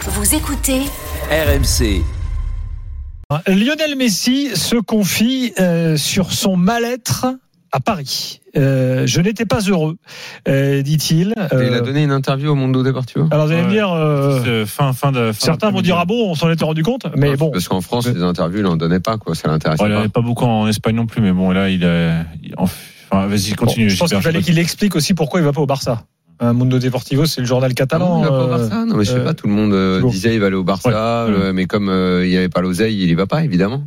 Vous écoutez RMC. Lionel Messi se confie euh, sur son mal-être à Paris. Euh, je n'étais pas heureux, euh, dit-il. Euh, il a donné une interview au Mundo Deportivo. Alors vous allez me dire, euh, fin, fin de, fin certains vont dire ah bon, on s'en était rendu compte, mais Non, bon. Parce qu'en France, les interviews, il n'en donnait pas, quoi. Ça l'intéressait Ouais, il n'y en pas. avait pas beaucoup en Espagne non plus, mais bon, là, il a. il- Enfin, vas-y, Bon, continue. je pense qu'il fallait qu'il explique aussi pourquoi il va pas au Barça. Un Mundo Deportivo, c'est le journal Ah catalan. non, il va pas au euh, Barça. Non, mais je sais euh, pas, tout le monde euh, disait il va aller au Barça, Ouais. euh, mais comme il n'y avait pas l'oseille, il y va pas, évidemment.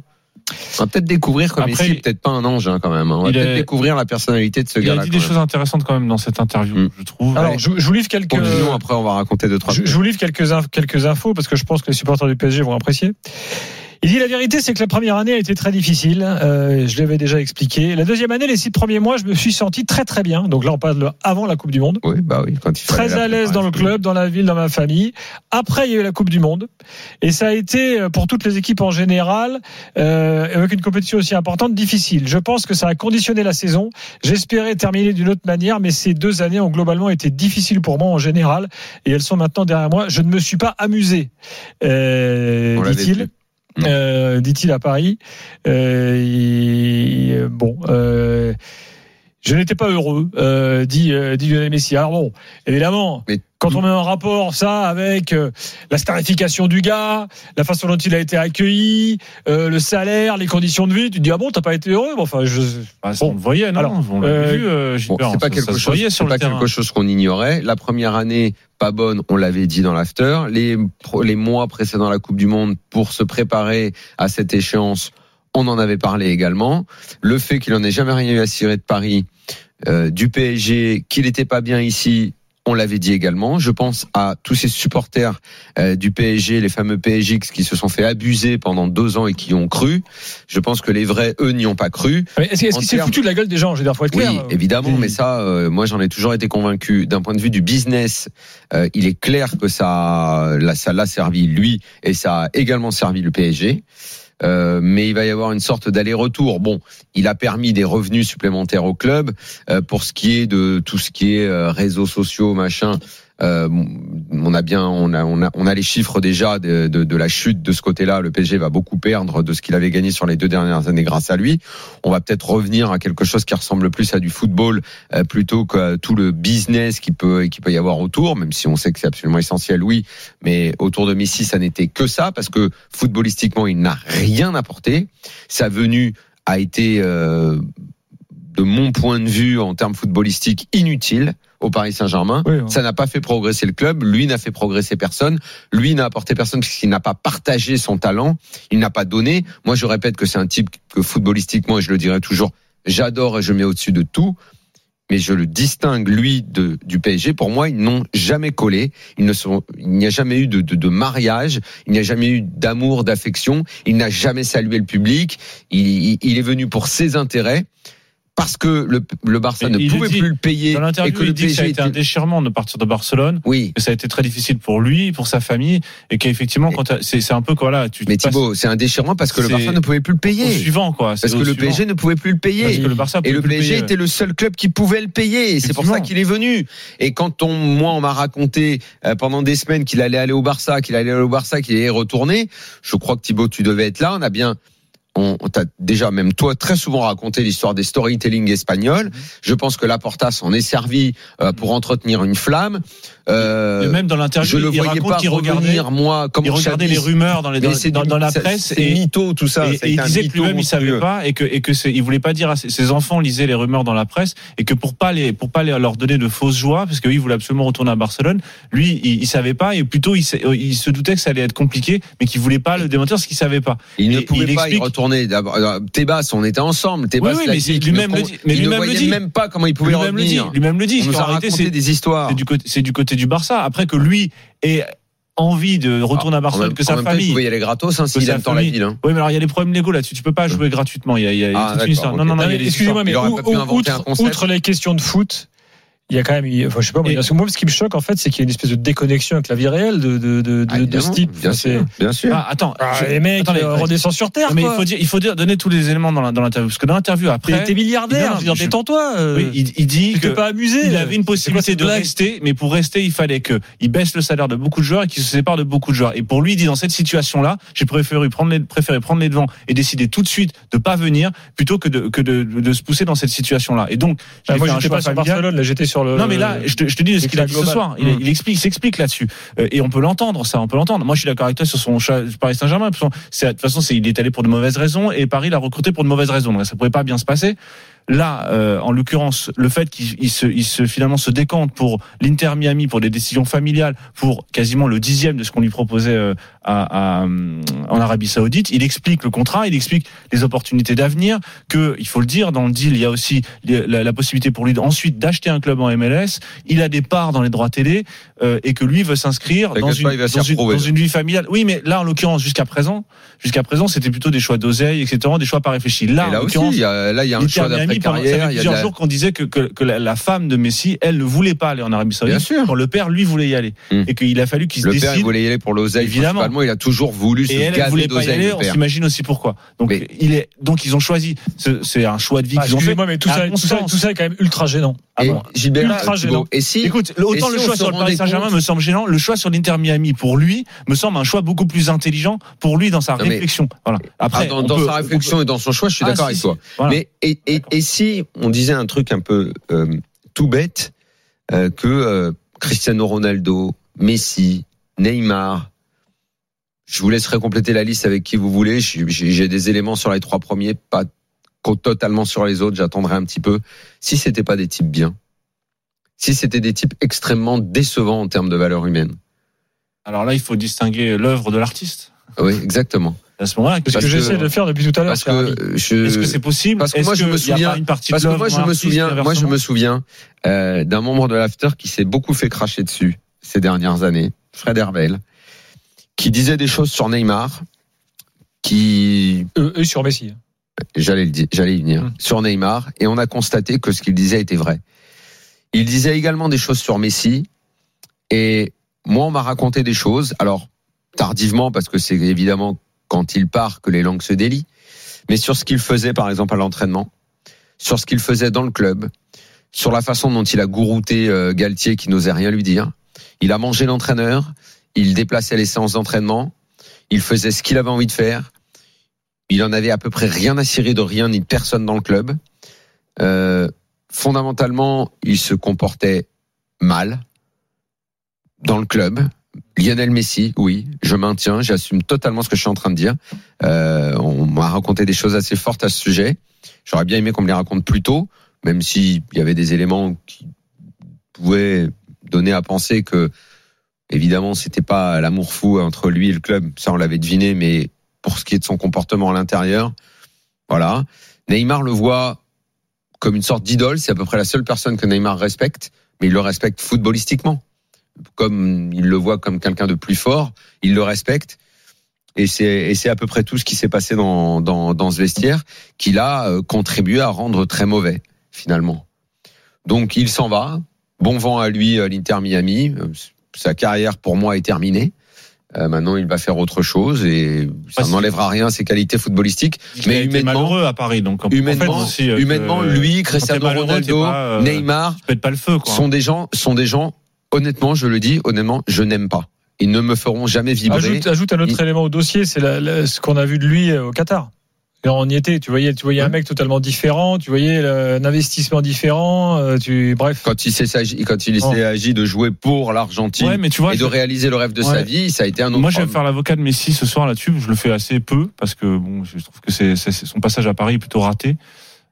On va peut-être découvrir comme Après, ici, peut-être pas un ange hein, quand même. hein. On va peut-être est- découvrir la personnalité de ce pas. Il a gars-là. dit des même. choses intéressantes quand même dans cette interview, Mm. je trouve. Alors, je, je vous livre quelques. Continuons, après on va raconter deux trois. Je, je vous livre quelques, quelques infos parce que je pense que les supporters du PSG vont apprécier. Il dit la vérité, c'est que la première année a été très difficile. Euh, je l'avais déjà expliqué. La deuxième année, les six premiers mois, je me suis senti très très bien. Donc là, on parle avant la Coupe du Monde. Oui, bah oui, quand il fallait Très à l'aise dans le club, dans la ville, dans ma famille. Après, il y a eu la Coupe du Monde. Et ça a été, euh, pour toutes les équipes en général, euh, avec une compétition aussi importante, difficile. Je pense que ça a conditionné la saison. J'espérais terminer d'une autre manière, mais ces deux années ont globalement été difficiles pour moi en général. Et elles sont maintenant derrière moi. Je ne me suis pas amusé, euh, dit-il. Euh, dit-il à Paris. Euh, bon. Euh, je n'étais pas heureux, euh, dit, euh, dit Lionel Messi. Alors bon, évidemment, Mais- quand on met en rapport ça avec euh, la starification du gars, la façon dont il a été accueilli, euh, le salaire, les conditions de vie, tu te dis ah bon, t'as pas été heureux? Bon, enfin, je, Bah, ça, Bon. on le voyait, non? Alors, On euh, vu, euh, Bon, Gilbert, c'est pas ça- quelque ça se chose, voyait c'est sur pas le terrain. quelque chose qu'on ignorait. La première année bonne, on l'avait dit dans l'after. Les les mois précédant la Coupe du Monde pour se préparer à cette échéance, on en avait parlé également. Le fait qu'il en ait jamais rien eu à cirer de Paris, euh, du PSG, qu'il n'était pas bien ici. On l'avait dit également. Je pense à tous ces supporters euh, du PSG, les fameux PSX qui se sont fait abuser pendant deux ans et qui ont cru. Je pense que les vrais, eux, n'y ont pas cru. Mais est-ce, En qu'il s'est foutu de la gueule des gens? Je veux dire, faut être Oui, clair. évidemment, Oui. mais ça, euh, moi j'en ai toujours été convaincu. D'un point de vue du business, euh, il est clair que ça, là, ça l'a servi lui et ça a également servi le PSG. Euh, mais il va y avoir une sorte d'aller-retour. Bon, il a permis des revenus supplémentaires au club euh, pour ce qui est de tout ce qui est euh, réseaux sociaux, machin. Euh, on a bien, on a, on a, on a les chiffres déjà de, de, de la chute de ce côté-là. Le PSG va beaucoup perdre de ce qu'il avait gagné sur les deux dernières années grâce à lui. On va peut-être revenir à quelque chose qui ressemble plus à du football euh, plutôt que tout le business qui peut qui peut y avoir autour. Même si on sait que c'est absolument essentiel, oui. Mais autour de Messi, ça n'était que ça parce que footballistiquement, il n'a rien apporté. Sa venue a été euh, de mon point de vue, en termes footballistiques, inutile au Paris Saint-Germain. Oui. Ça n'a pas fait progresser le club. Lui n'a fait progresser personne. Lui n'a apporté personne puisqu'il n'a pas partagé son talent. Il n'a pas donné. Moi, je répète que c'est un type que footballistiquement, et je le dirai toujours, j'adore et je mets au-dessus de tout. Mais je le distingue, lui, de, du PSG. Pour moi, ils n'ont jamais collé. Ils ne sont, il n'y a jamais eu de, de, de mariage. Il n'y a jamais eu d'amour, d'affection. Il n'a jamais salué le public. Il, il- il est venu pour ses intérêts. Parce que le, le Barça Mais ne pouvait dit- plus le payer Dans et l'interview, que le il dit que ça a été un déchirement de partir de Barcelone, Oui, que ça a été très difficile pour lui, pour sa famille, et qu'effectivement, quand c'est un peu quoi là, tu mais Thibaut, c'est un déchirement parce que le Barça ne pouvait plus le au payer. suivant quoi. Parce que au le suivant. PSG ne pouvait plus le Parce payer. que le Barça Et le PSG payer. était le seul club qui pouvait le payer. C'est pour ça qu'il est venu. Et quand on, moi, on m'a raconté euh, pendant des semaines qu'il allait aller au Barça, qu'il allait aller au Barça, qu'il allait retourner, je crois que Thibaut, tu devais être là. On a bien, on, on t'a déjà, même toi, très souvent raconté l'histoire des storytelling espagnols. Je pense que Laporta s'en est servi euh, pour entretenir une flamme. Euh, Et même dans je l'interview, le il voyais raconte pas qu'il regardait, moi, comme il regardait les rumeurs dans, les, dans, dans- la presse et, mytho, tout ça. et- il disait que lui-même il savait pas et que et que il voulait pas dire à ses, ses enfants lisaient les rumeurs dans la presse et que pour pas les pour pas les- leur donner de fausses joies parce que lui il voulait absolument retourner à Barcelone lui il, il savait pas et plutôt il, il se doutait que ça allait être compliqué mais qu'il voulait pas le démentir parce qu'il savait pas Il ne pouvait il pas y retourner. D'abord, euh, Tebas, on était ensemble. Tebas, Oui, oui, lui-même ne le con- dit. Mais il ne lui-même le voyait dit. même pas comment il pouvait lui-même le dit revenir. lui-même le dit On nous a raconté c'est des histoires. c'est du côté c'est du côté du Barça après que lui ait envie de retourner à En Barcelone même- que sa même temps, il famille y aller gratos hein, s'il aime tant la famille- ville. hein. Oui, mais alors il y a des problèmes légaux là-dessus. Tu peux pas jouer gratuitement. Il y a, il y a Ah, toute une histoire. ok. Non, non, non, mais Excusez-moi, mais outre les questions de foot, il y a quand même, il- enfin, je sais pas, moi, Et- parce que moi, ce qui me choque, en fait, c'est qu'il y a une espèce de déconnexion avec la vie réelle de, de, de, Ah, de, ce type. Bien sûr, bien sûr. Ah, attends, Ah, je- les mecs, attendez, euh, redescend sur terre. mais il faut dire, il faut dire, donner tous les éléments dans la- dans l'interview, parce que dans l'interview après, t'es milliardaire, Non, non, je détends-toi. euh, oui, il, il dit que pas amusé. il avait une possibilité de blague rester, mais pour rester, il fallait que il baisse le salaire de beaucoup de joueurs et qu'il se sépare de beaucoup de joueurs. Et pour lui, il dit dans cette situation-là, j'ai préféré prendre les, préféré prendre les devants et décider tout de suite de pas venir plutôt que de que de, de se pousser dans cette situation-là. Et donc, Bah, j'ai moi, fait un j'étais choix pas sur. Barcelone, là, j'étais sur le. Non mais là, je te, je te dis ce qu'il a dit ce soir. Il, Hum. il explique, il s'explique là-dessus, Euh, et on peut l'entendre. Ça, on peut l'entendre. Moi, je suis d'accord avec toi sur son Paris Saint-Germain. De toute façon, c'est il est allé pour de mauvaises raisons et Paris l'a recruté pour de mauvaises raisons. Donc, ça pouvait pas bien se passer. Là, euh, en l'occurrence, le fait qu'il il se, il se finalement se décante pour l'Inter Miami, pour des décisions familiales, pour quasiment le dixième de ce qu'on lui proposait euh, à, à, en Arabie Saoudite, il explique le contrat, il explique les opportunités d'avenir, que il faut le dire, dans le deal, il y a aussi la, la possibilité pour lui ensuite d'acheter un club en MLS. Il a des parts dans les droits télé euh, et que lui veut s'inscrire dans, une, dans, dans vie familiale. Oui, mais là, en l'occurrence, jusqu'à présent, jusqu'à présent, c'était plutôt des choix d'oseille, etc., des choix pas réfléchis. Là, Et en là aussi, il y a, là, il y a un choix Miami, pendant- ça fait d'après-carrière. Il y a de plusieurs la- jours qu'on disait que, que, que la, la femme de Messi, elle ne voulait pas aller en Arabie Bien Saoudite. sûr. Quand le père, lui, voulait y aller. Hum. Et qu'il a fallu qu'il se Le père, il décide. voulait y aller pour l'oseille. Évidemment. Il a toujours voulu se Et elle, elle gaver voulait pas y aller, le on s'imagine aussi pourquoi. Donc, Mais- il est, donc ils ont choisi, ce- c'est un choix de vie Ah, qu'ils ont fait. Excusez-moi, mais tout ça, tout, ça, tout ça est quand même ultra gênant. Ah bon Gilbert, Ultra gênant. et si, Écoute, autant si le choix sur le Paris Saint-Germain me semble gênant, le choix sur l'Inter Miami pour lui me semble un choix beaucoup plus intelligent pour lui dans sa Non, mais- réflexion. Voilà. Après, Ah, dans, on dans peut- sa réflexion et dans son choix, je suis Ah, d'accord si, avec si. toi. Voilà. Mais et, et, D'accord. et si on disait un truc un peu euh, tout bête euh, que euh, Cristiano Ronaldo, Messi, Neymar, je vous laisserai compléter la liste avec qui vous voulez. J'ai des éléments sur les trois premiers, pas totalement sur les autres. J'attendrai un petit peu. Si c'était pas des types bien, si c'était des types extrêmement décevants en termes de valeur humaine. Alors là, il faut distinguer l'œuvre de l'artiste. Oui, exactement. À ce moment-là, Parce que que- j'essaie de faire depuis tout à l'heure. Parce que je. est-ce que c'est possible parce que moi, je me souviens- Parce que moi je me souviens, moi je me souviens euh, d'un membre de l'after qui s'est beaucoup fait cracher dessus ces dernières années, Fred Herbel, qui disait des choses sur Neymar, qui Eux, eux sur Messi. j'allais le dire, j'allais y venir Mm. sur Neymar, et on a constaté que ce qu'il disait était vrai. Il disait également des choses sur Messi, et moi on m'a raconté des choses, alors tardivement parce que c'est évidemment quand il part que les langues se délient, mais sur ce qu'il faisait par exemple à l'entraînement, sur ce qu'il faisait dans le club, sur la façon dont il a gourouté euh, Galtier qui n'osait rien lui dire. Il a mangé l'entraîneur, il déplaçait les séances d'entraînement, il faisait ce qu'il avait envie de faire. Il en avait à peu près rien à cirer de rien ni de personne dans le club. Euh, fondamentalement, il se comportait mal dans le club. Lionel Messi, oui, je maintiens, j'assume totalement ce que je suis en train de dire. Euh, on m'a raconté des choses assez fortes à ce sujet. J'aurais bien aimé qu'on me les raconte plus tôt, même s'il y avait des éléments qui pouvaient donner à penser que, évidemment, c'était pas l'amour fou entre lui et le club. Ça, on l'avait deviné, mais pour ce qui est de son comportement à l'intérieur, voilà. Neymar le voit comme une sorte d'idole. C'est à peu près la seule personne que Neymar respecte, mais il le respecte footballistiquement. Comme il le voit comme quelqu'un de plus fort, il le respecte. Et c'est, et c'est à peu près tout ce qui s'est passé dans, dans, dans ce vestiaire qu'il a euh, contribué à rendre très mauvais, finalement. Donc il s'en va. Bon vent à lui, à l'Inter Miami. Euh, Sa carrière, pour moi, est terminée. Euh, maintenant, il va faire autre chose et ça n'enlèvera rien à ses qualités footballistiques. Il Mais humainement- malheureux à Paris, donc en Humainement, fait, aussi, euh, humainement, lui, Cristiano Ronaldo, pas, euh, Neymar, pas le feu, quoi. sont des gens, sont des gens. Honnêtement, je le dis, honnêtement, je n'aime pas. Ils ne me feront jamais vibrer. Ajoute, ajoute un autre Il- élément au dossier, c'est ce qu'on a vu de lui euh, au Qatar. Et on y était, tu voyais, tu voyais un mec totalement différent, tu voyais euh, un investissement différent, euh, tu, bref. Quand il s'est agi, quand il Oh. s'est agi de jouer pour l'Argentine Ouais, mais tu vois, et de réaliser le rêve de sa vie, ça a été un autre. Moi, je vais faire l'avocat de Messi ce soir là-dessus. Je le fais assez peu parce que bon, je trouve que c'est c'est- son passage à Paris est plutôt raté.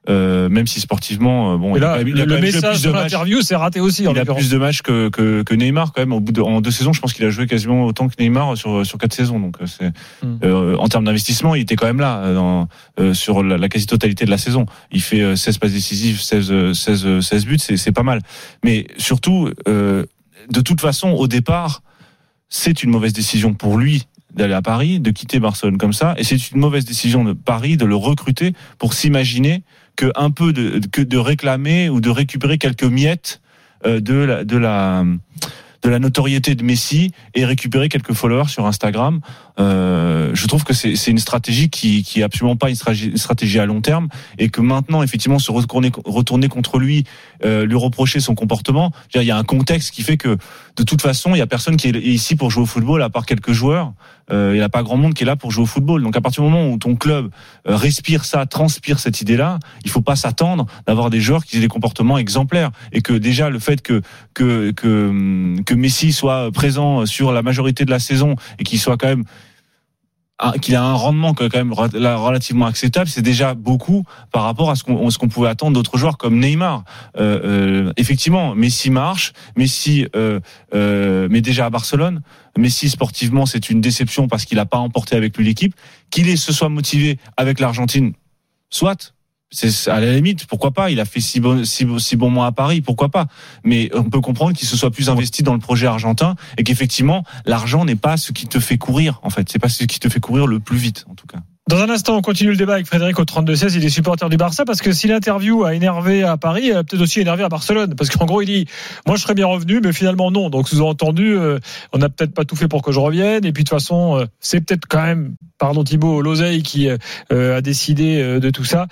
Euh, même si sportivement, euh, bon, Et il a là, il a le, message de l'interview, c'est raté aussi, Il a plus de matchs que, que, que Neymar quand même. Au bout de, en deux saisons, je pense qu'il a joué quasiment autant que Neymar sur sur quatre saisons. Donc euh, c'est Hmm. euh, en termes d'investissement, il était quand même là euh, dans, euh, sur la, la quasi-totalité de la saison. Il fait euh, 16 passes décisives, 16 euh, 16 euh, 16 buts, c'est c'est pas mal. Mais surtout, euh, de toute façon, au départ, c'est une mauvaise décision pour lui d'aller à Paris, de quitter Barcelone comme ça, et c'est une mauvaise décision de Paris de le recruter pour s'imaginer que un peu de, que de réclamer ou de récupérer quelques miettes euh, de la, de la de la notoriété de Messi et récupérer quelques followers sur Instagram. Euh, je trouve que c'est une stratégie qui, qui est absolument pas une stratégie, à long terme et que maintenant effectivement se retourner, retourner contre lui, euh, lui reprocher son comportement, il y a un contexte qui fait que de toute façon il y a personne qui est ici pour jouer au football à part quelques joueurs. Euh, il n'y a pas grand monde qui est là pour jouer au football. Donc à partir du moment où ton club euh, respire ça, transpire cette idée-là, il faut pas s'attendre d'avoir des joueurs qui aient des comportements exemplaires et que déjà le fait que que que, que Messi soit présent sur la majorité de la saison et qu'il soit quand même qu'il a un rendement quand même relativement acceptable, c'est déjà beaucoup par rapport à ce qu'on ce pouvait attendre d'autres joueurs comme Neymar. Euh, euh, effectivement, Messi marche, Messi euh, mais déjà à Barcelone. Messi sportivement, c'est une déception parce qu'il n'a pas emporté avec lui l'équipe. Qu'il se soit motivé avec l'Argentine, soit c'est à la limite, pourquoi pas? Il a fait six, bon, six, bons mois à Paris, pourquoi pas? Mais on peut comprendre qu'il se soit plus investi dans le projet argentin et qu'effectivement, l'argent n'est pas ce qui te fait courir. En fait, c'est pas ce qui te fait courir le plus vite, en tout cas. Dans un instant, on continue le débat avec Frédéric au 32-16. Il est supporter du Barça parce que si l'interview a énervé à Paris, elle a peut-être aussi énervé à Barcelone. Parce qu'en gros, il dit, moi, je serais bien revenu, mais finalement, non. Donc, sous-entendu, euh, on n'a peut-être pas tout fait pour que je revienne. Et puis, de toute façon, euh, c'est peut-être quand même, pardon Thibault, l'oseille qui euh, a décidé de tout ça.